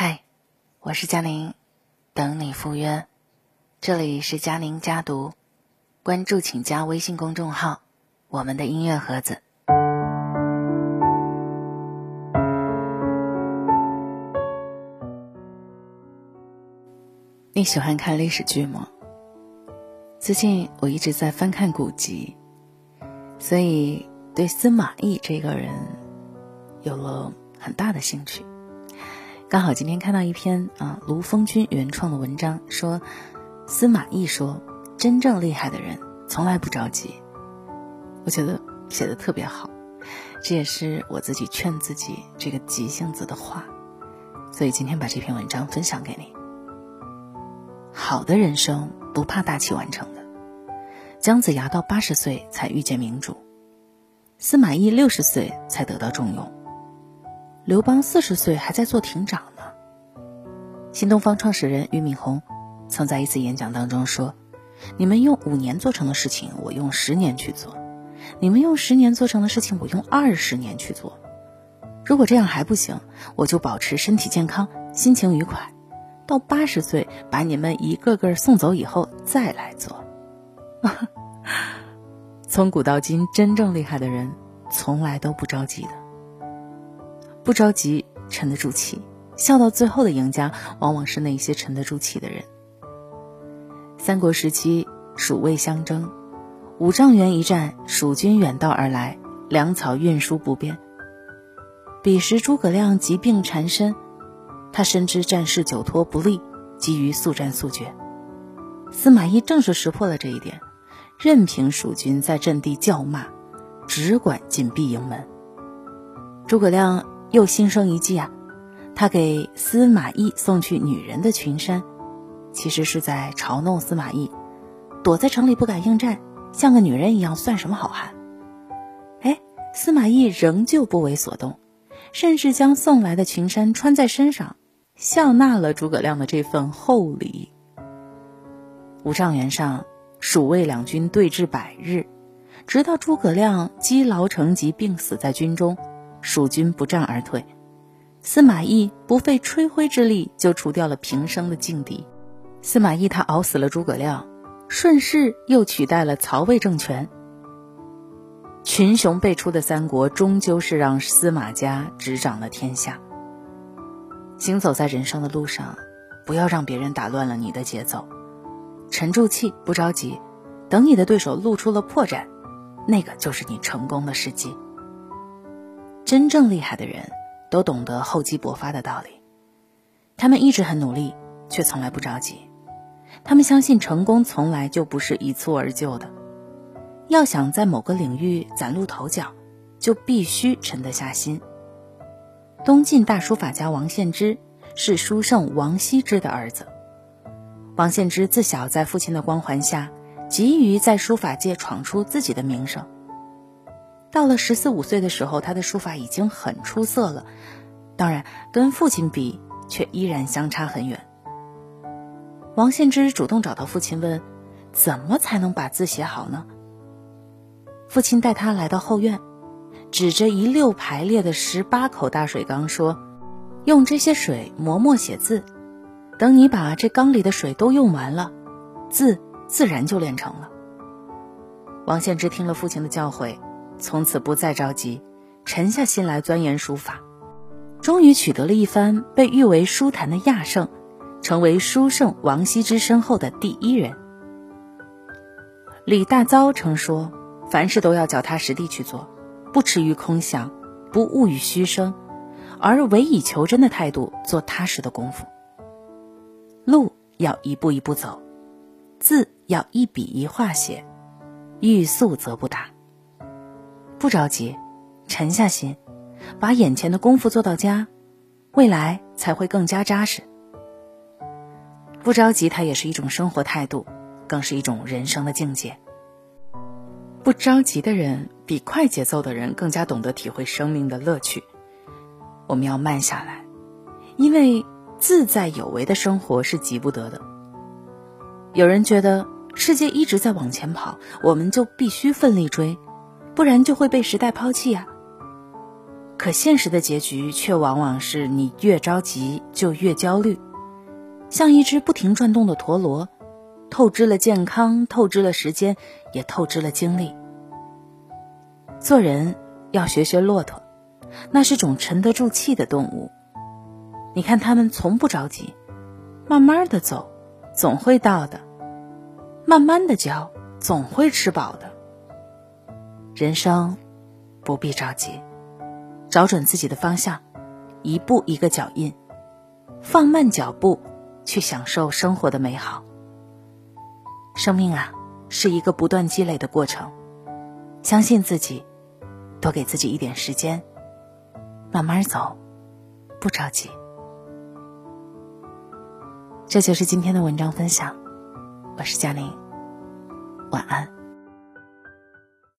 嗨，我是佳宁，等你赴约。这里是佳宁家读，关注请加微信公众号“我们的音乐盒子”。你喜欢看历史剧吗？最近我一直在翻看古籍，所以对司马懿这个人有了很大的兴趣。刚好今天看到一篇啊卢峰君原创的文章，说司马懿说，真正厉害的人从来不着急。我觉得写的特别好，这也是我自己劝自己这个急性子的话，所以今天把这篇文章分享给你。好的人生不怕大器晚成的，姜子牙到八十岁才遇见明主，司马懿六十岁才得到重用。刘邦四十岁还在做亭长呢。新东方创始人俞敏洪曾在一次演讲当中说：“你们用五年做成的事情，我用十年去做；你们用十年做成的事情，我用二十年去做。如果这样还不行，我就保持身体健康，心情愉快，到八十岁把你们一个个送走以后再来做。”从古到今，真正厉害的人从来都不着急的。不着急，沉得住气，笑到最后的赢家，往往是那些沉得住气的人。三国时期，蜀魏相争，五丈原一战，蜀军远道而来，粮草运输不便。彼时诸葛亮疾病缠身，他深知战事久拖不利，急于速战速决。司马懿正是识破了这一点，任凭蜀军在阵地叫骂，只管紧闭营门。诸葛亮。又心生一计啊，他给司马懿送去女人的裙衫，其实是在嘲弄司马懿，躲在城里不敢应战，像个女人一样，算什么好汉？哎，司马懿仍旧不为所动，甚至将送来的裙衫穿在身上，笑纳了诸葛亮的这份厚礼。五丈原上，蜀魏两军对峙百日，直到诸葛亮积劳成疾，病死在军中。蜀军不战而退，司马懿不费吹灰之力就除掉了平生的劲敌。司马懿他熬死了诸葛亮，顺势又取代了曹魏政权。群雄辈出的三国，终究是让司马家执掌了天下。行走在人生的路上，不要让别人打乱了你的节奏，沉住气，不着急，等你的对手露出了破绽，那个就是你成功的时机。真正厉害的人，都懂得厚积薄发的道理。他们一直很努力，却从来不着急。他们相信成功从来就不是一蹴而就的。要想在某个领域崭露头角，就必须沉得下心。东晋大书法家王献之是书圣王羲之的儿子。王献之自小在父亲的光环下，急于在书法界闯出自己的名声。到了十四五岁的时候，他的书法已经很出色了，当然跟父亲比，却依然相差很远。王献之主动找到父亲问：“怎么才能把字写好呢？”父亲带他来到后院，指着一溜排列的十八口大水缸说：“用这些水磨墨写字，等你把这缸里的水都用完了，字自然就练成了。”王献之听了父亲的教诲。从此不再着急，沉下心来钻研书法，终于取得了一番被誉为书坛的亚圣，成为书圣王羲之身后的第一人。李大钊曾说：“凡事都要脚踏实地去做，不驰于空想，不骛于虚声，而委以求真的态度做踏实的功夫。路要一步一步走，字要一笔一画写，欲速则不达。”不着急，沉下心，把眼前的功夫做到家，未来才会更加扎实。不着急，它也是一种生活态度，更是一种人生的境界。不着急的人，比快节奏的人更加懂得体会生命的乐趣。我们要慢下来，因为自在有为的生活是急不得的。有人觉得世界一直在往前跑，我们就必须奋力追。不然就会被时代抛弃呀。可现实的结局却往往是你越着急就越焦虑，像一只不停转动的陀螺，透支了健康，透支了时间，也透支了精力。做人要学学骆驼，那是种沉得住气的动物。你看他们从不着急，慢慢的走，总会到的；慢慢的嚼，总会吃饱的。人生不必着急。找准自己的方向，一步一个脚印，放慢脚步，去享受生活的美好。生命啊，是一个不断积累的过程，相信自己，多给自己一点时间，慢慢走，不着急。这就是今天的文章分享，我是佳宁，晚安。